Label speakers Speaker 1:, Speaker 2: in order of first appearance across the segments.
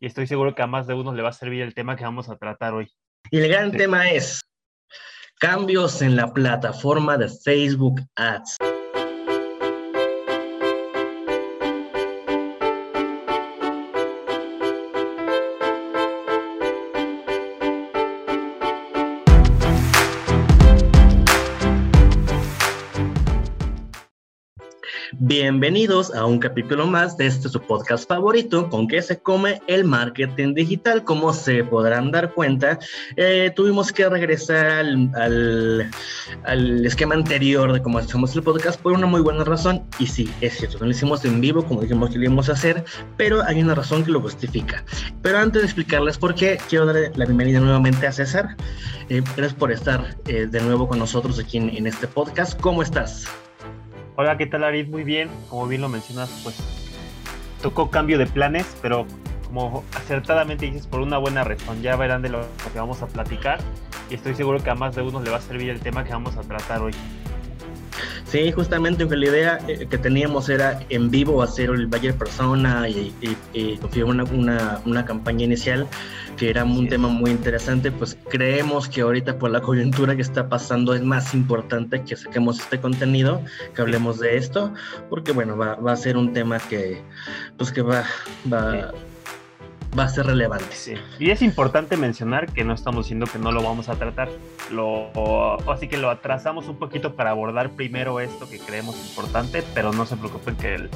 Speaker 1: y estoy seguro que a más de uno le va a servir el tema que vamos a tratar hoy.
Speaker 2: Y el gran tema es cambios en la plataforma de Facebook Ads. Bienvenidos a un capítulo más de este su podcast favorito, con que se come el marketing digital. Como se podrán dar cuenta, eh, tuvimos que regresar al, al, esquema anterior de cómo hacemos el podcast por una muy buena razón. Y sí, es cierto, no lo hicimos en vivo como dijimos que lo íbamos a hacer, pero hay una razón que lo justifica. Pero antes de explicarles por qué, quiero dar la bienvenida nuevamente a César. Eh, gracias por estar eh, de nuevo con nosotros aquí en este podcast. ¿Cómo estás?
Speaker 1: Hola, ¿qué tal Arid? Muy bien, como bien lo mencionas, pues tocó cambio de planes, pero como acertadamente dices, por una buena razón, ya verán de lo que vamos a platicar y estoy seguro que a más de uno le va a servir el tema que vamos a tratar hoy.
Speaker 2: Sí, justamente la idea eh, que teníamos era en vivo hacer el Bayer Persona y, y, una, una, una, campaña inicial que era un tema muy interesante, pues creemos que ahorita por la coyuntura que está pasando es más importante que saquemos este contenido, que hablemos de esto, porque bueno, va, va a ser un tema que pues que va, va, va a ser relevante.
Speaker 1: Sí. Y es importante mencionar que no estamos diciendo que no lo vamos a tratar. Lo, así que lo atrasamos un poquito para abordar primero esto que creemos importante, pero no se preocupen que, el,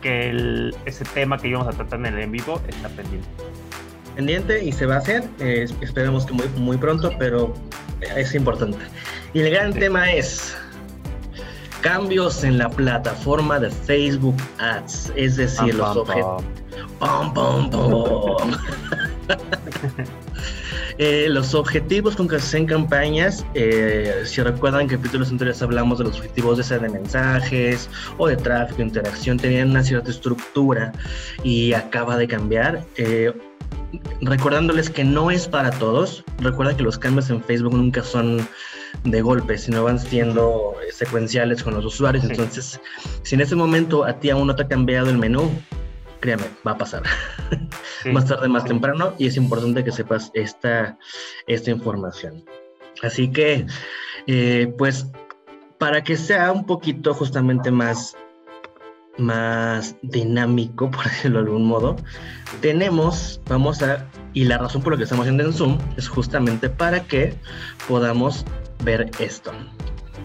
Speaker 1: que el, ese tema que íbamos a tratar en el en vivo está pendiente.
Speaker 2: Pendiente y se va a hacer, eh, esperemos que muy, muy pronto, pero es importante. Y el gran tema es cambios en la plataforma de Facebook Ads, es decir, pam, los pam. eh, los objetivos con que se hacen campañas, eh, si recuerdan que en capítulos anteriores hablamos de los objetivos de, de mensajes o de tráfico, interacción, tenían una cierta estructura y acaba de cambiar. Eh, recordándoles que no es para todos. Recuerda que los cambios en Facebook nunca son de golpe, sino van siendo secuenciales con los usuarios. Entonces, si en ese momento a ti aún no te ha cambiado el menú, créame, va a pasar. Sí. más tarde, más sí. temprano, y es importante que sepas esta, esta información. Así que, eh, pues, para que sea un poquito justamente más más dinámico, por decirlo de algún modo, tenemos, vamos a, y la razón por la que estamos haciendo en Zoom es justamente para que podamos ver esto.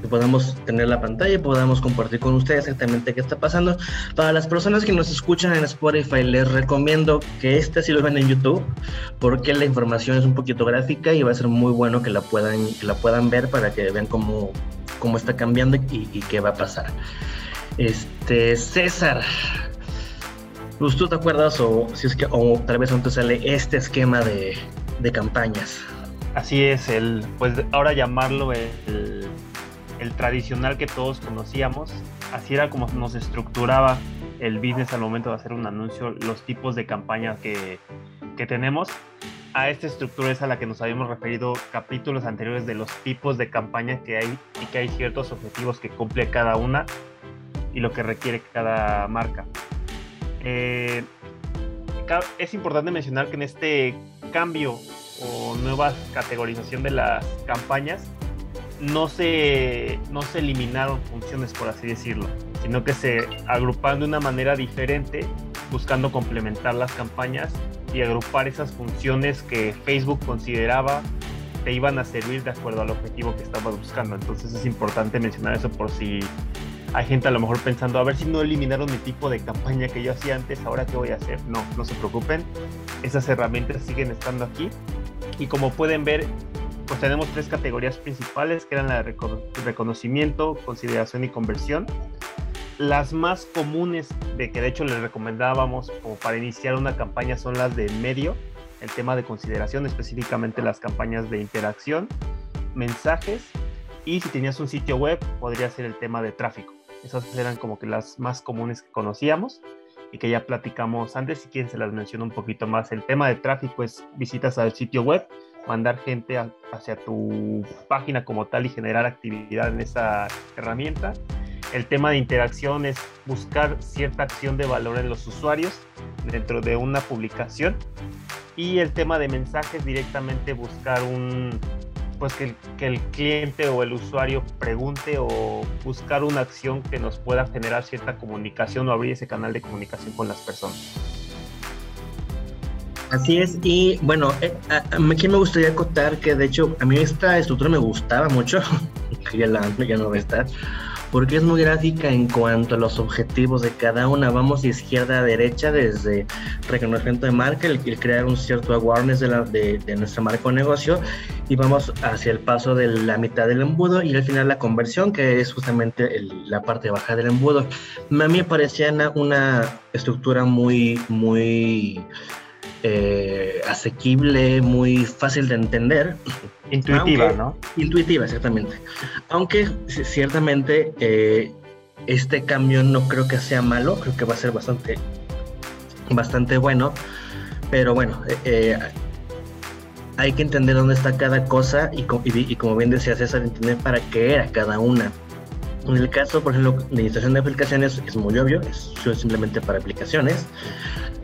Speaker 2: Que podamos tener la pantalla y podamos compartir con ustedes exactamente qué está pasando. Para las personas que nos escuchan en Spotify, les recomiendo que este sí lo ven en YouTube, porque la información es un poquito gráfica y va a ser muy bueno que la puedan, que la puedan ver para que vean cómo, cómo está cambiando y, y qué va a pasar. Este, César, pues, ¿tú te acuerdas o si es que o tal vez antes sale este esquema de, campañas?
Speaker 1: Así es, el, pues ahora llamarlo el, el, tradicional que todos conocíamos. Así era como nos estructuraba el business al momento de hacer un anuncio, los tipos de campañas que, que tenemos. A esta estructura es a la que nos habíamos referido capítulos anteriores de los tipos de campañas que hay y que hay ciertos objetivos que cumple cada una y lo que requiere cada marca. Eh, es importante mencionar que en este cambio o nueva categorización de las campañas no se, no se eliminaron funciones, por así decirlo, sino que se agruparon de una manera diferente, buscando complementar las campañas y agrupar esas funciones que Facebook consideraba te iban a servir de acuerdo al objetivo que estabas buscando. Entonces es importante mencionar eso por si hay gente a lo mejor pensando, a ver si no eliminaron mi tipo de campaña que yo hacía antes, ahora qué voy a hacer. No, no se preocupen, esas herramientas siguen estando aquí. Y como pueden ver, pues tenemos tres categorías principales, que eran la de reconocimiento, consideración y conversión. Las más comunes, de que de hecho les recomendábamos para iniciar una campaña, son las de medio, el tema de consideración, específicamente las campañas de interacción, mensajes y si tenías un sitio web, podría ser el tema de tráfico. Esas eran como que las más comunes que conocíamos y que ya platicamos antes. Si quieren, se las menciono un poquito más. El tema de tráfico es visitas al sitio web, mandar gente hacia tu página como tal y generar actividad en esa herramienta. el tema de interacción es buscar cierta acción de valor en los usuarios dentro de una publicación y el tema de mensajes directamente buscar un pues que el, cliente o el usuario pregunte o buscar una acción que nos pueda generar cierta comunicación o abrir ese canal de comunicación con las personas.
Speaker 2: Así es, y bueno, eh, aquí me gustaría acotar que de hecho a mí esta estructura me gustaba mucho, que ya, la, ya no va a estar, porque es muy gráfica en cuanto a los objetivos de cada una. Vamos de izquierda a derecha desde reconocimiento de marca, el, crear un cierto awareness de, la, de, nuestra marca o negocio y vamos hacia el paso de la mitad del embudo y al final la conversión, que es justamente la parte baja del embudo. A mí me parecía una, una estructura muy, muy eh, asequible, muy fácil de entender.
Speaker 1: Intuitiva, ¿no?
Speaker 2: Intuitiva, exactamente. Aunque ciertamente eh, este cambio no creo que sea malo, creo que va a ser bastante, bastante bueno. Pero bueno, eh, hay que entender dónde está cada cosa y, y, como bien decía César, entender para qué era cada una. En el caso, por ejemplo, de administración de aplicaciones es muy obvio, es simplemente para aplicaciones.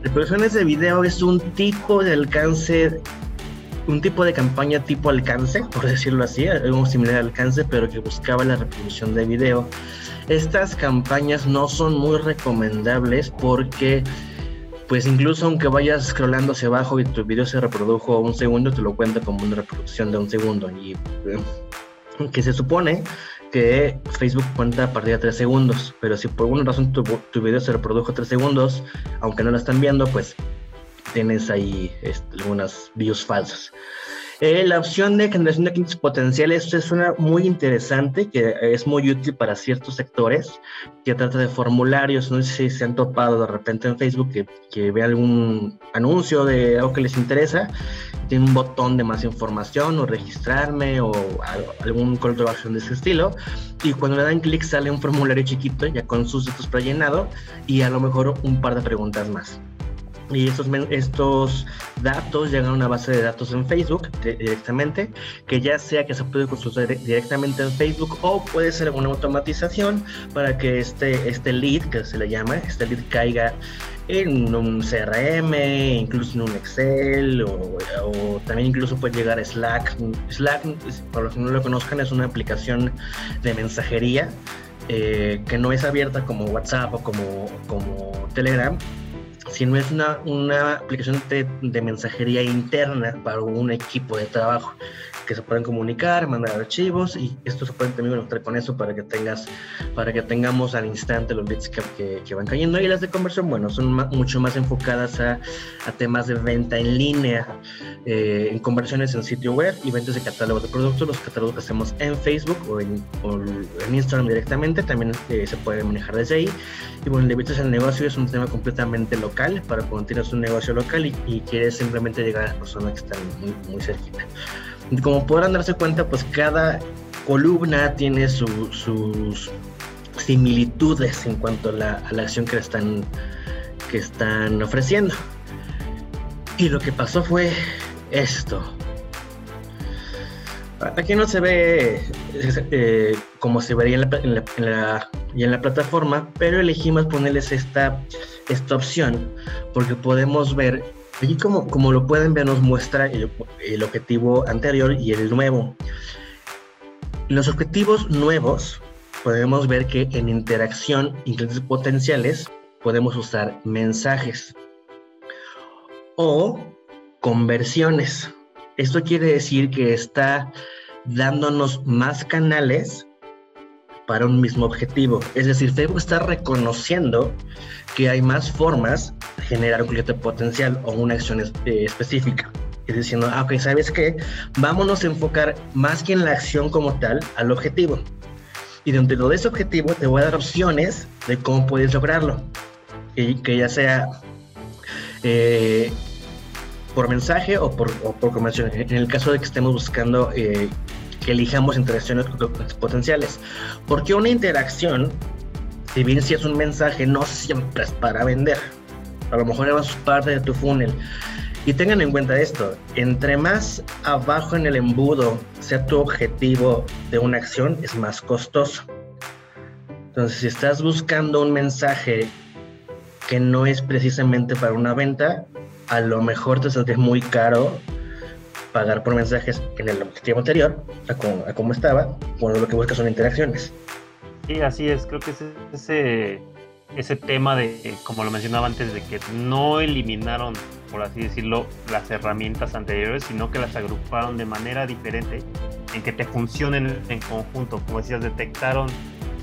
Speaker 2: Reproducciones de video es un tipo de alcance, un tipo de campaña tipo alcance, por decirlo así, algo similar al alcance, pero que buscaba la reproducción de video. Estas campañas no son muy recomendables porque pues incluso aunque vayas scrollando hacia abajo y tu video se reprodujo un segundo, te lo cuenta como una reproducción de un segundo. Y eh, que se supone que Facebook cuenta a partir de 3 segundos, pero si por alguna razón tu, tu video se reprodujo 3 segundos, aunque no lo están viendo, pues tienes ahí este, algunas views falsas. Eh, la opción de generación de clientes potenciales es una muy interesante, que es muy útil para ciertos sectores, que trata de formularios. No sé si se han topado de repente en Facebook que, que ve algún anuncio de algo que les interesa, tiene un botón de más información o registrarme o algún call to action de ese estilo. Y cuando le dan clic sale un formulario chiquito ya con sus datos prellenados y a lo mejor un par de preguntas más y estos, estos datos llegan a una base de datos en Facebook directamente, que ya sea que se puede consultar directamente en Facebook o puede ser una automatización para que este, este lead, que se le llama, este lead caiga en un CRM, incluso en un Excel o, también incluso puede llegar a Slack. Slack, para los que no lo conozcan, es una aplicación de mensajería eh, que no es abierta como WhatsApp o como, como Telegram, sino es una, una aplicación de, de, mensajería interna para un equipo de trabajo que se pueden comunicar, mandar archivos y esto se puede también conectar con eso para que tengas, para que tengamos al instante los leads que, que, van cayendo y las de conversión, bueno, son mucho más enfocadas a, temas de venta en línea, eh, en conversiones en sitio web y ventas de catálogos de productos, los catálogos que hacemos en Facebook o en, Instagram directamente, también eh, se puede manejar desde ahí. Y bueno, el el negocio es un tema completamente local para cuando tienes un negocio local y, y quieres simplemente llegar a las personas que están muy, muy cerquita. Como podrán darse cuenta, pues cada columna tiene sus similitudes en cuanto a la, acción que están, que están ofreciendo. Y lo que pasó fue esto. Aquí no se ve eh, como se vería en la, en la, plataforma, pero elegimos ponerles esta, esta opción porque podemos ver Aquí como, como lo pueden ver nos muestra el, objetivo anterior y el nuevo. Los objetivos nuevos podemos ver que en interacción y potenciales podemos usar mensajes o conversiones. Esto quiere decir que está dándonos más canales para un mismo objetivo. Es decir, Facebook está reconociendo que hay más formas de generar un cliente potencial o una acción eh, específica. Es diciendo, ah, ok, ¿sabes qué? Vámonos a enfocar más que en la acción como tal al objetivo. Y dentro de ese objetivo te voy a dar opciones de cómo puedes lograrlo. Que ya sea eh, por mensaje o por, o por conversión. En el caso de que estemos buscando eh, que elijamos interacciones potenciales. Porque una interacción, si bien si es un mensaje, no siempre es para vender. A lo mejor es parte de tu funnel. Y tengan en cuenta esto, entre más abajo en el embudo sea tu objetivo de una acción, es más costoso. Entonces, si estás buscando un mensaje que no es precisamente para una venta, a lo mejor te saldría muy caro pagar por mensajes en el objetivo anterior, a como, estaba, cuando lo que buscas son interacciones.
Speaker 1: Sí, así es, creo que ese, ese, ese tema de, como lo mencionaba antes, de que no eliminaron, por así decirlo, las herramientas anteriores, sino que las agruparon de manera diferente, en que te funcionen en conjunto. Como decías, detectaron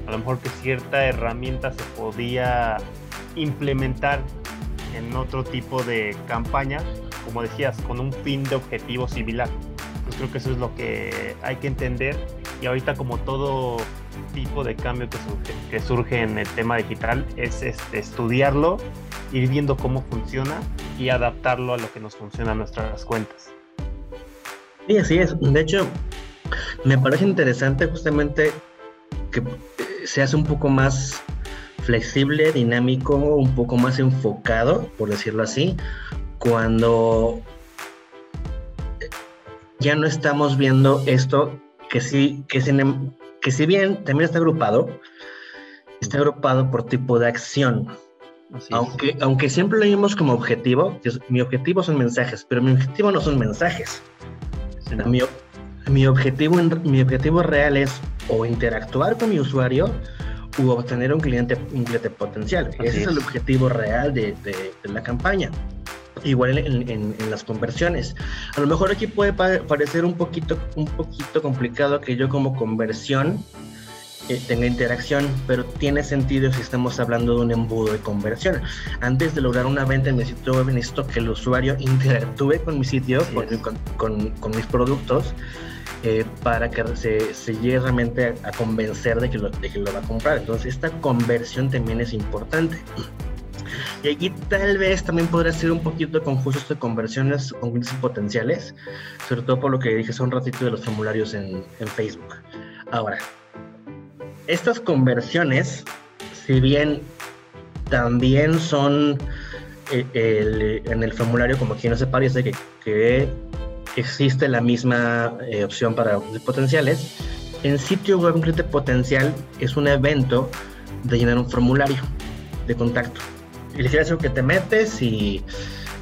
Speaker 1: a lo mejor que cierta herramienta se podía implementar en otro tipo de campaña, como decías, con un fin de objetivo similar. Pues creo que eso es lo que hay que entender y ahorita como todo tipo de cambio que surge, que surge en el tema digital es este, estudiarlo, ir viendo cómo funciona y adaptarlo a lo que nos funciona a nuestras cuentas.
Speaker 2: Sí, así es. De hecho, me parece interesante justamente que se hace un poco más flexible, dinámico, un poco más enfocado, por decirlo así, cuando ya no estamos viendo esto que sí, que, que si bien también está agrupado, está agrupado por tipo de acción. aunque, aunque siempre lo vimos como objetivo, mi objetivo son mensajes, pero mi objetivo no son mensajes. mi, mi, objetivo, mi objetivo real es o interactuar con mi usuario u obtener un cliente, un cliente potencial. Ese es. el objetivo real de, de, la campaña. Igual en, en, las conversiones. A lo mejor aquí puede parecer un poquito, un poquito complicado que yo como conversión eh, tenga interacción, pero tiene sentido si estamos hablando de un embudo de conversión. Antes de lograr una venta en mi sitio web, necesito que el usuario interactúe con mi sitio, con, con, con, mis productos, eh, para que se, se, llegue realmente a, convencer de que, lo, de que lo va a comprar. Entonces, esta conversión también es importante. Y aquí tal vez también podría ser un poquito confuso esto de conversiones con clientes potenciales, sobre todo por lo que dije hace un ratito de los formularios en, Facebook. Ahora, estas conversiones, si bien también son eh, en el formulario, como quien no se parece que, que existe la misma eh, opción para potenciales. En sitio web un cliente potencial es un evento de llenar un formulario de contacto. Decir que te metes y,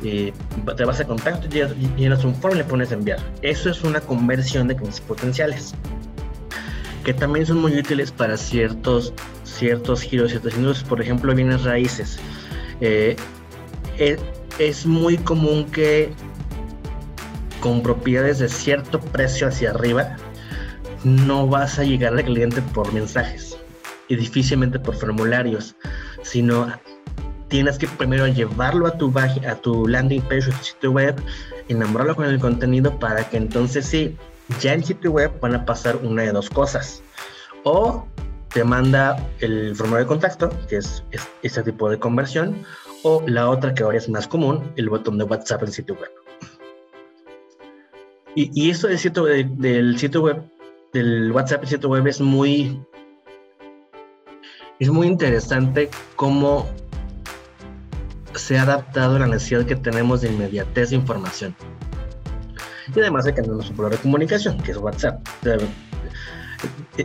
Speaker 2: te vas a contacto, llenas un form y le pones enviar. Eso es una conversión de clientes potenciales que también son muy útiles para ciertos, ciertos giros, ciertos industrias, por ejemplo, bienes raíces. Eh, es, es muy común que con propiedades de cierto precio hacia arriba, no vas a llegar al cliente por mensajes y difícilmente por formularios, sino tienes que primero llevarlo a tu, landing page o tu sitio web, enamorarlo con el contenido para que entonces sí, ya en sitio web van a pasar una de dos cosas. O te manda el formulario de contacto, que es, es ese tipo de conversión, o la otra que ahora es más común, el botón de WhatsApp en sitio web. Y, esto del sitio, del sitio web, del WhatsApp del sitio web es muy, es muy interesante cómo se ha adaptado a la necesidad que tenemos de inmediatez de información. Y además de que tenemos un programa de comunicación, que es WhatsApp.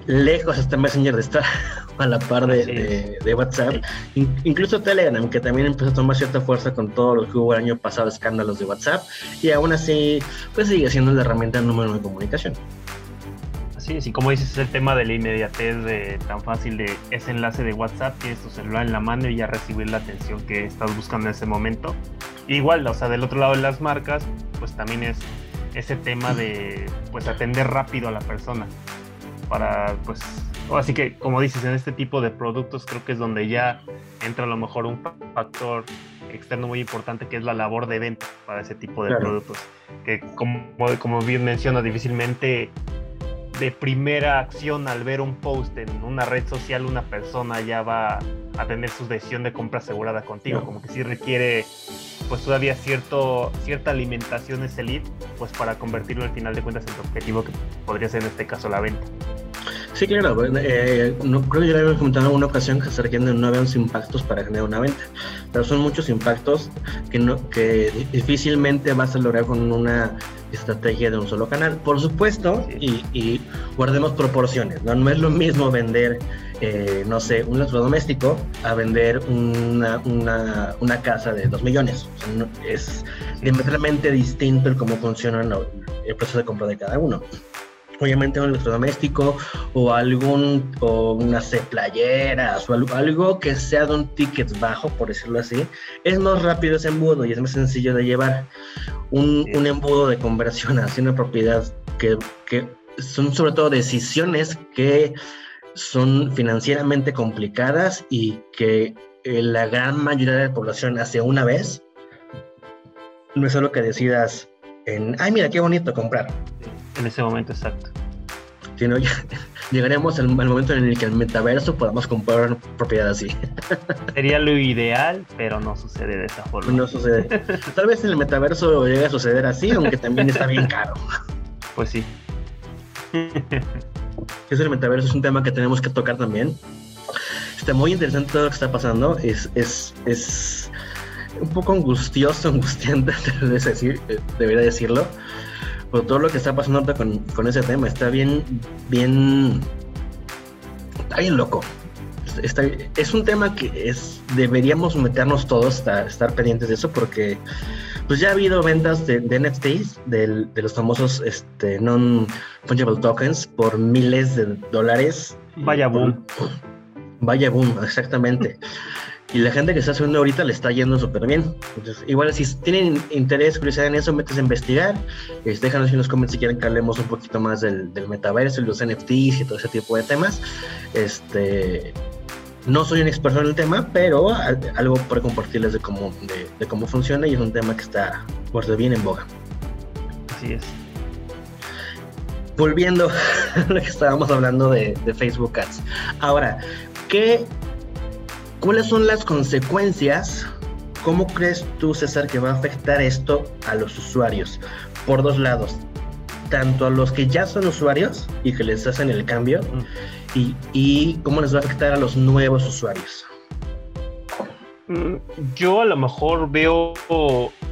Speaker 2: Lejos está Messenger de estar a la par de, WhatsApp. incluso Telegram, que también empezó a tomar cierta fuerza con todo lo que hubo el año pasado, escándalos de WhatsApp, y aún así, pues sigue siendo la herramienta número de comunicación.
Speaker 1: Así es, y como dices, es el tema de la inmediatez de, tan fácil de ese enlace de WhatsApp, tienes tu celular en la mano y ya recibir la atención que estás buscando en ese momento. igual, o sea, del otro lado de las marcas, pues también es ese tema de pues atender rápido a la persona para pues Así que, como dices, en este tipo de productos creo que es donde ya entra a lo mejor un factor externo muy importante que es la labor de venta para ese tipo de productos. Que como, como bien menciona, difícilmente de primera acción al ver un post en una red social una persona ya va a tener su decisión de compra asegurada contigo. Como que sí requiere pues todavía cierto, cierta alimentación ese lead pues para convertirlo al final de cuentas en tu objetivo que podría ser en este caso la venta.
Speaker 2: Sí, claro. Eh, no, creo que ya habíamos comentado en una ocasión que se requieren nueve impactos para generar una venta. Pero son muchos impactos que, no, que difícilmente vas a lograr con una estrategia de un solo canal. Por supuesto, y, guardemos proporciones. ¿no? no es lo mismo vender, eh, no sé, un electrodoméstico a vender una, una, una casa de dos millones. es diametralmente distinto el cómo funciona el proceso de compra de cada uno obviamente un electrodoméstico o algún o unas playeras o algo, que sea de un ticket bajo, por decirlo así, es más rápido ese embudo y es más sencillo de llevar. Un, un embudo de conversión hacia una propiedad que, que son sobre todo decisiones que son financieramente complicadas y que eh, la gran mayoría de la población hace una vez. No es solo que decidas en, ay, mira, qué bonito comprar
Speaker 1: en ese momento exacto.
Speaker 2: Si no, ya, llegaremos al, momento en el que el metaverso podamos comprar una propiedad así.
Speaker 1: Sería lo ideal, pero no sucede de esa forma.
Speaker 2: No sucede. Tal vez en el metaverso llegue a suceder así, aunque también está bien caro.
Speaker 1: Pues sí.
Speaker 2: Es el metaverso, es un tema que tenemos que tocar también. Está muy interesante todo lo que está pasando. Es, es, es un poco angustioso, angustiante, decir, eh, debería decirlo por todo lo que está pasando con, con ese tema. Está bien, bien, está bien loco. Está, es un tema que es deberíamos meternos todos a estar pendientes de eso porque pues ya ha habido ventas de, de NFTs de, de, los famosos este, non fungible tokens por miles de dólares.
Speaker 1: Vaya boom.
Speaker 2: Vaya boom, exactamente. Y la gente que está subiendo ahorita le está yendo súper bien. Entonces, igual si tienen interés, curiosidad en eso, metes a investigar. Este, déjanos en los comentarios si quieren que hablemos un poquito más del, del metaverso y los NFTs y todo ese tipo de temas. Este, no soy un experto en el tema, pero algo para compartirles de cómo, de, cómo funciona y es un tema que está por bien en boga.
Speaker 1: Así es.
Speaker 2: Volviendo a lo que estábamos hablando de, de Facebook Ads. Ahora, ¿qué ¿Cuáles son las consecuencias? ¿Cómo crees tú, César, que va a afectar esto a los usuarios? Por dos lados, tanto a los que ya son usuarios y que les hacen el cambio, y, y cómo les va a afectar a los nuevos usuarios.
Speaker 1: Mm, yo a lo mejor veo,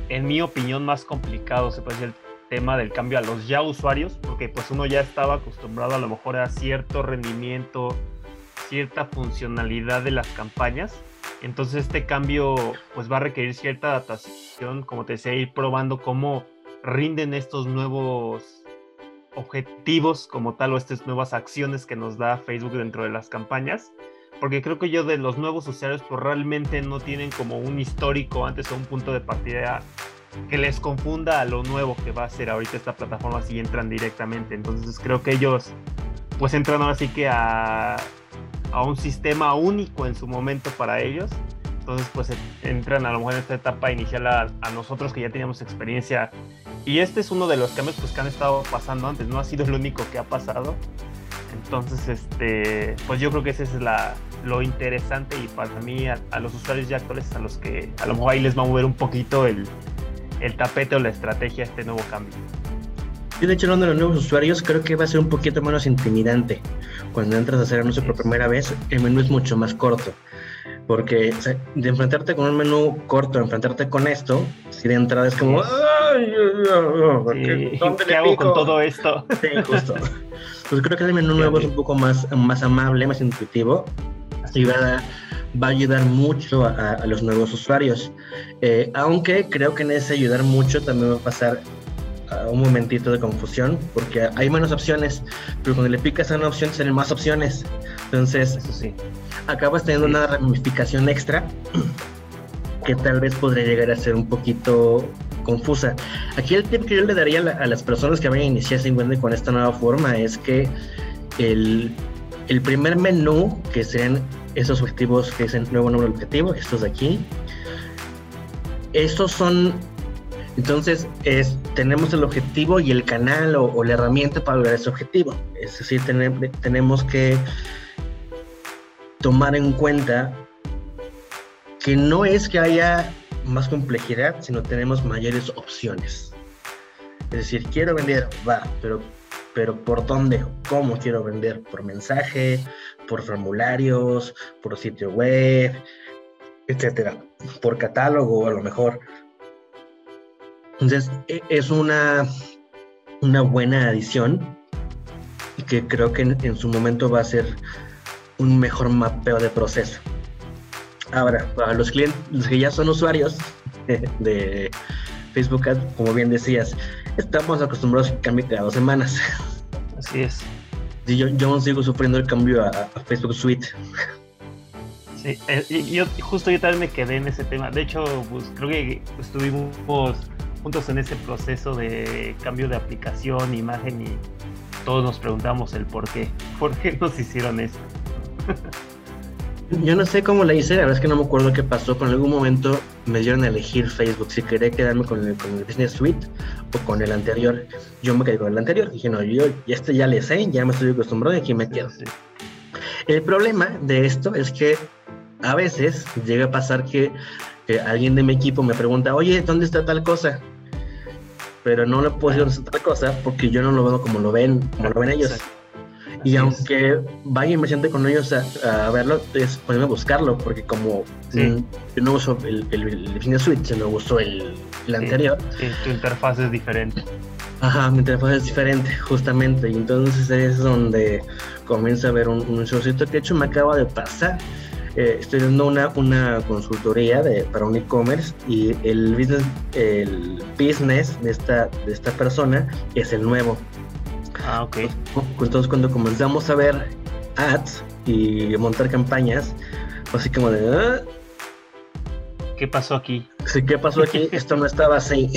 Speaker 1: en mi opinión, más complicado, se puede decir, el tema del cambio a los ya usuarios, porque pues uno ya estaba acostumbrado a lo mejor a cierto rendimiento, cierta funcionalidad de las campañas. Entonces este cambio pues va a requerir cierta adaptación, como te decía, ir probando cómo rinden estos nuevos objetivos como tal o estas nuevas acciones que nos da Facebook dentro de las campañas. Porque creo que yo de los nuevos usuarios pues realmente no tienen como un histórico antes o un punto de partida que les confunda a lo nuevo que va a ser ahorita esta plataforma si entran directamente. Entonces creo que ellos pues entran ahora sí que a a un sistema único en su momento para ellos. Entonces, pues entran a lo mejor en esta etapa inicial a, nosotros que ya teníamos experiencia. Y este es uno de los cambios pues, que han estado pasando antes, no ha sido el único que ha pasado. Entonces, este, pues yo creo que ese es la, lo interesante y para mí a, los usuarios ya actuales a los que a lo mejor ahí les va a mover un poquito el, el tapete o la estrategia este nuevo cambio.
Speaker 2: Yo de hecho hablando de los nuevos usuarios creo que va a ser un poquito menos intimidante. Cuando entras a hacer anuncio por primera vez, el menú es mucho más corto. Porque de enfrentarte con un menú corto, enfrentarte con esto, si de entrada es como...
Speaker 1: ¿Qué hago con todo esto?
Speaker 2: Sí, justo. Pues creo que el menú nuevo es un poco más, más amable, más intuitivo y va a, va a ayudar mucho a, los nuevos usuarios. Eh, aunque creo que en ese ayudar mucho también va a pasar un momentito de confusión porque hay menos opciones, pero cuando le picas a una opción salen más opciones. Entonces, sí. acabas teniendo una ramificación extra que tal vez podría llegar a ser un poquito confusa. Aquí el tip que yo le daría a, las personas que vayan a iniciar con esta nueva forma es que el, el primer menú, que sean esos objetivos, que es el nuevo número objetivo, estos de aquí, estos son entonces, es, tenemos el objetivo y el canal o, la herramienta para lograr ese objetivo. Es decir, tenemos que tomar en cuenta que no es que haya más complejidad, sino tenemos mayores opciones. Es decir, quiero vender, va, pero pero ¿por dónde? ¿Cómo quiero vender? ¿Por mensaje? ¿Por formularios? ¿Por sitio web? Etcétera. ¿Por catálogo a lo mejor? Entonces, e, es una, una buena adición que creo que en, su momento va a ser un mejor mapeo de proceso. Ahora, para los clientes los que ya son usuarios de Facebook Ads, como bien decías, estamos acostumbrados a que cambie cada dos semanas.
Speaker 1: Así es.
Speaker 2: Sí, yo, yo sigo sufriendo el cambio a, Facebook Suite.
Speaker 1: Sí, eh, yo justo yo también me quedé en ese tema. De hecho, pues creo que estuvimos juntos en ese proceso de cambio de aplicación, imagen y todos nos preguntamos el por qué. ¿Por qué nos hicieron esto?
Speaker 2: Yo no sé cómo le hice, la verdad es que no me acuerdo qué pasó, pero en algún momento me dieron a elegir Facebook, si quería quedarme con el, con el Business Suite o con el anterior. Yo me quedé con el anterior, dije, no, yo este ya le sé, ya me estoy acostumbrado y aquí me quedo. El problema de esto es que a veces llega a pasar que, que, alguien de mi equipo me pregunta, oye, ¿dónde está tal cosa? Pero no le puedo decir tal cosa porque yo no lo veo como lo ven, como lo ven ellos. Y aunque vaya y me siente con ellos a, verlo, es ponerme a buscarlo, porque como mm, yo no uso el, el, el Suite, sino uso el, el anterior.
Speaker 1: Sí, tu interfaz es diferente.
Speaker 2: Ajá, mi interfaz es diferente, justamente. Y entonces es donde comienza a ver un, un showcito que de hecho me acaba de pasar. Eh, estoy dando una, una consultoría de, para un e-commerce y el business, el business de esta, de esta persona es el nuevo.
Speaker 1: Ah, ok.
Speaker 2: Entonces cuando comenzamos a ver ads y montar campañas, así como de... Ah,
Speaker 1: ¿Qué pasó aquí?
Speaker 2: Sí, ¿qué pasó aquí? Esto no estaba así.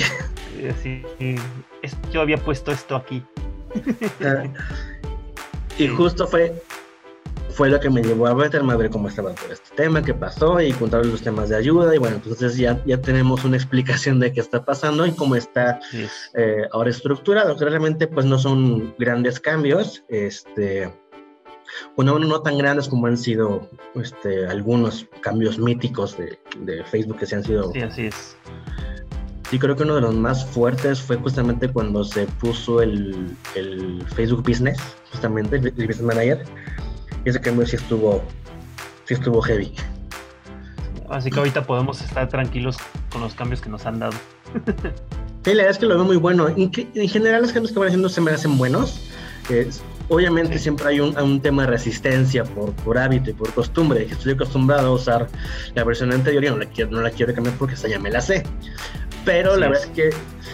Speaker 1: Sí, yo había puesto esto aquí.
Speaker 2: Ah, y justo fue fue lo que me llevó a meterme a ver cómo estaba todo este tema, qué pasó y contar los temas de ayuda y bueno, entonces ya, ya tenemos una explicación de qué está pasando y cómo está eh, ahora estructurado, que realmente pues no son grandes cambios, este, bueno, no tan grandes como han sido este, algunos cambios míticos de, de Facebook que se han sido...
Speaker 1: Sí, así es.
Speaker 2: Sí, creo que uno de los más fuertes fue justamente cuando se puso el, el Facebook Business, justamente el Business Manager, ese cambio sí estuvo, sí estuvo heavy.
Speaker 1: Así que ahorita podemos estar tranquilos con los cambios que nos han dado.
Speaker 2: Sí, la verdad es que lo veo muy bueno. En, en general los cambios que van haciendo se me hacen buenos. obviamente siempre hay un, un, tema de resistencia por, por hábito y por costumbre. Estoy acostumbrado a usar la versión anterior y no la quiero, no la quiero cambiar porque esa ya me la sé. Pero la verdad es que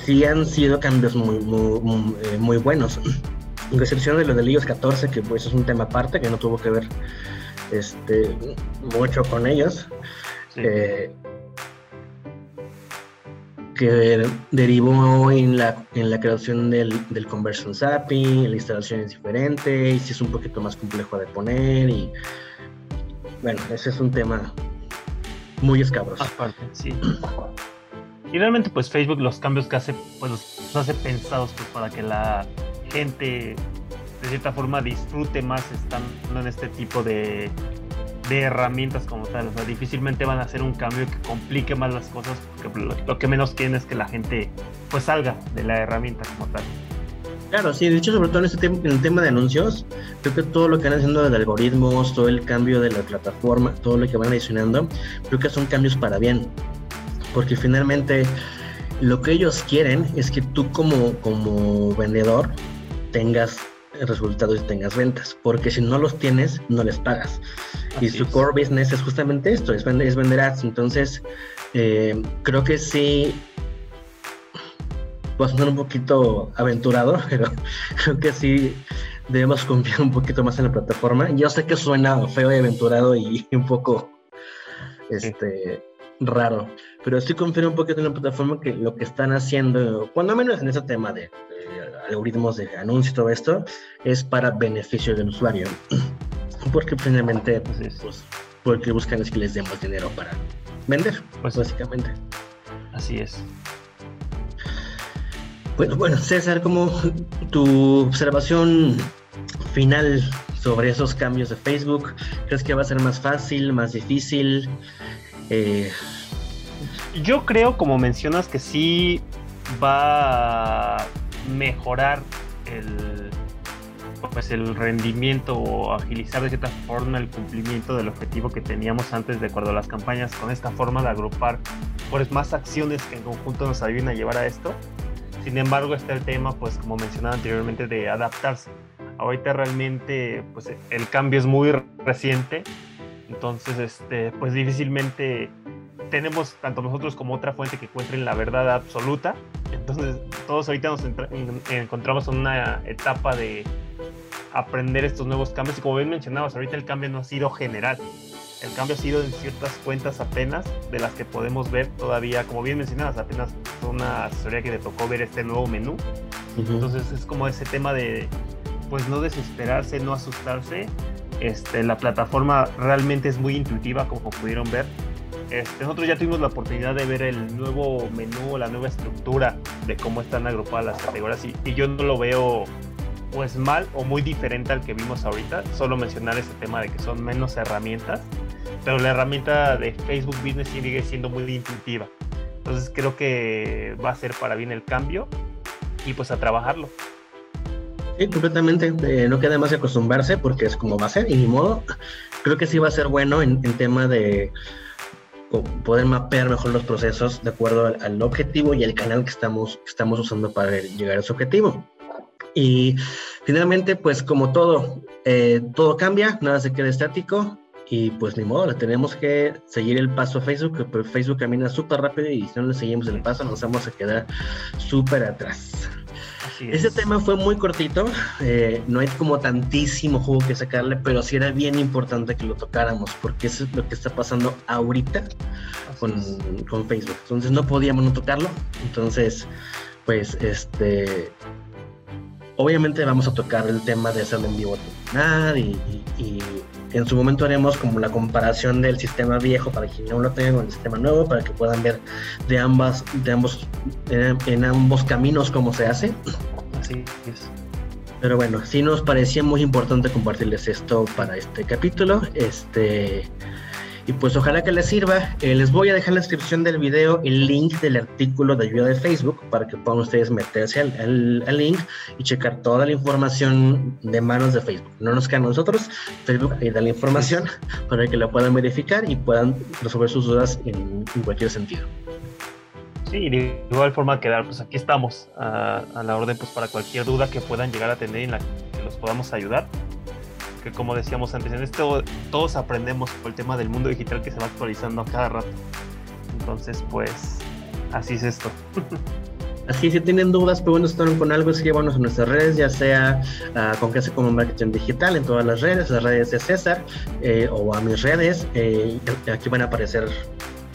Speaker 2: sí han sido cambios muy, muy, muy, eh, muy buenos con excepción de lo del iOS 14, que pues es un tema aparte, que no tuvo que ver este, mucho con ellos, eh, que derivó en la, en la creación del, del Conversion API, la instalación es diferente, y si es un poquito más complejo de poner, y bueno, ese es un tema muy escabroso.
Speaker 1: Aparte, sí. Y realmente pues Facebook los cambios que hace, pues los hace pensados pues, para que la gente de cierta forma disfrute más estando en este tipo de, herramientas como tal. O sea, difícilmente van a hacer un cambio que complique más las cosas porque lo, que menos quieren es que la gente pues salga de la herramienta como tal.
Speaker 2: Claro, sí, de hecho, sobre todo en, este en el tema de anuncios, creo que todo lo que van haciendo de algoritmos, todo el cambio de la plataforma, todo lo que van adicionando, creo que son cambios para bien. Porque finalmente lo que ellos quieren es que tú como, como vendedor tengas resultados y tengas ventas, porque si no los tienes, no les pagas. y su core business es justamente esto, es vender, es vender ads. Entonces, eh, creo que sí, va a sonar un poquito aventurado, pero creo que sí debemos confiar un poquito más en la plataforma. Yo sé que suena feo y aventurado y un poco este, raro, pero sí confío un poquito en la plataforma que lo que están haciendo, cuando menos en ese tema de algoritmos de anuncio y todo esto, es para beneficio del usuario. Porque finalmente, pues, pues, porque buscan es que les demos dinero para vender, pues básicamente.
Speaker 1: Así es.
Speaker 2: Bueno, bueno, César, como tu observación final sobre esos cambios de Facebook, ¿crees que va a ser más fácil, más difícil? Eh...
Speaker 1: Yo creo, como mencionas, que sí va mejorar pues el rendimiento o agilizar de cierta forma el cumplimiento del objetivo que teníamos antes de acuerdo a las campañas con esta forma de agrupar pues más acciones que en conjunto nos ayuden a llevar a esto. Sin embargo, está el tema, pues como mencionaba anteriormente, de adaptarse. Ahorita realmente pues el cambio es muy reciente, entonces este pues difícilmente tenemos tanto nosotros como otra fuente que encuentren la verdad absoluta. Entonces todos ahorita nos encontramos en una etapa de aprender estos nuevos cambios. Y como bien mencionabas, ahorita el cambio no ha sido general. El cambio ha sido en ciertas cuentas apenas, de las que podemos ver todavía, como bien mencionabas, apenas una asesoría que le tocó ver este nuevo menú. Entonces es como ese tema de, pues no desesperarse, no asustarse. Este, la plataforma realmente es muy intuitiva, como pudieron ver. Este, nosotros ya tuvimos la oportunidad de ver el nuevo menú, la nueva estructura de cómo están agrupadas las categorías y, yo no lo veo pues mal o muy diferente al que vimos ahorita. Solo mencionar ese tema de que son menos herramientas, pero la herramienta de Facebook Business sigue siendo muy intuitiva. Entonces creo que va a ser para bien el cambio y pues a trabajarlo.
Speaker 2: Sí, completamente. Eh, no queda más que acostumbrarse porque es como va a ser y ni modo. Creo que sí va a ser bueno en, en tema de poder mapear mejor los procesos de acuerdo al, al, objetivo y al canal que estamos, que estamos usando para llegar a ese objetivo. Y finalmente, pues como todo, eh, todo cambia, nada se queda estático y pues ni modo, tenemos que seguir el paso a Facebook, porque Facebook camina súper rápido y si no le seguimos el paso nos vamos a quedar súper atrás. Ese tema fue muy cortito, eh, no hay como tantísimo juego que sacarle, pero sí era bien importante que lo tocáramos, porque eso es lo que está pasando ahorita con, con, Facebook. Entonces no podíamos no tocarlo, entonces pues este Obviamente vamos a tocar el tema de hacerlo en vivo y, y, en su momento haremos como la comparación del sistema viejo para quien no lo tenga con el sistema nuevo, para que puedan ver de ambas, de ambos, en, ambos caminos cómo se hace.
Speaker 1: Así es.
Speaker 2: Pero bueno, sí nos parecía muy importante compartirles esto para este capítulo. Este y pues ojalá que les sirva. Eh, les voy a dejar en la descripción del video el link del artículo de ayuda de Facebook para que puedan ustedes meterse al, link y checar toda la información de manos de Facebook. No nos queda a nosotros, Facebook ahí da la información para que la puedan verificar y puedan resolver sus dudas en, cualquier sentido.
Speaker 1: Sí, de igual forma quedar, pues aquí estamos a, a, la orden pues para cualquier duda que puedan llegar a tener en la que los podamos ayudar que como decíamos antes, en esto todos aprendemos por el tema del mundo digital que se va actualizando a cada rato. Entonces, pues, así es esto.
Speaker 2: Así, si tienen dudas, pueden estar con algo, escríbanos en nuestras redes, ya sea uh, con que como marketing digital en todas las redes, las redes de César eh, o a mis redes. Eh, aquí van a aparecer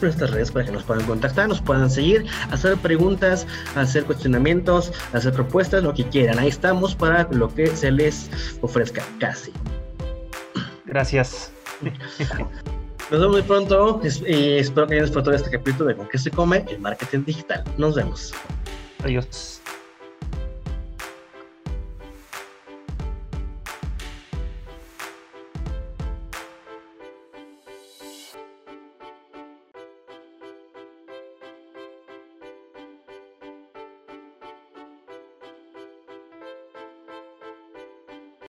Speaker 2: nuestras redes para que nos puedan contactar, nos puedan seguir, hacer preguntas, hacer cuestionamientos, hacer propuestas, lo que quieran. Ahí estamos para lo que se les ofrezca, casi.
Speaker 1: Gracias.
Speaker 2: Nos vemos muy pronto y espero que hayan disfrutado de este capítulo de Con qué se come el marketing digital. Nos vemos.
Speaker 1: Adiós.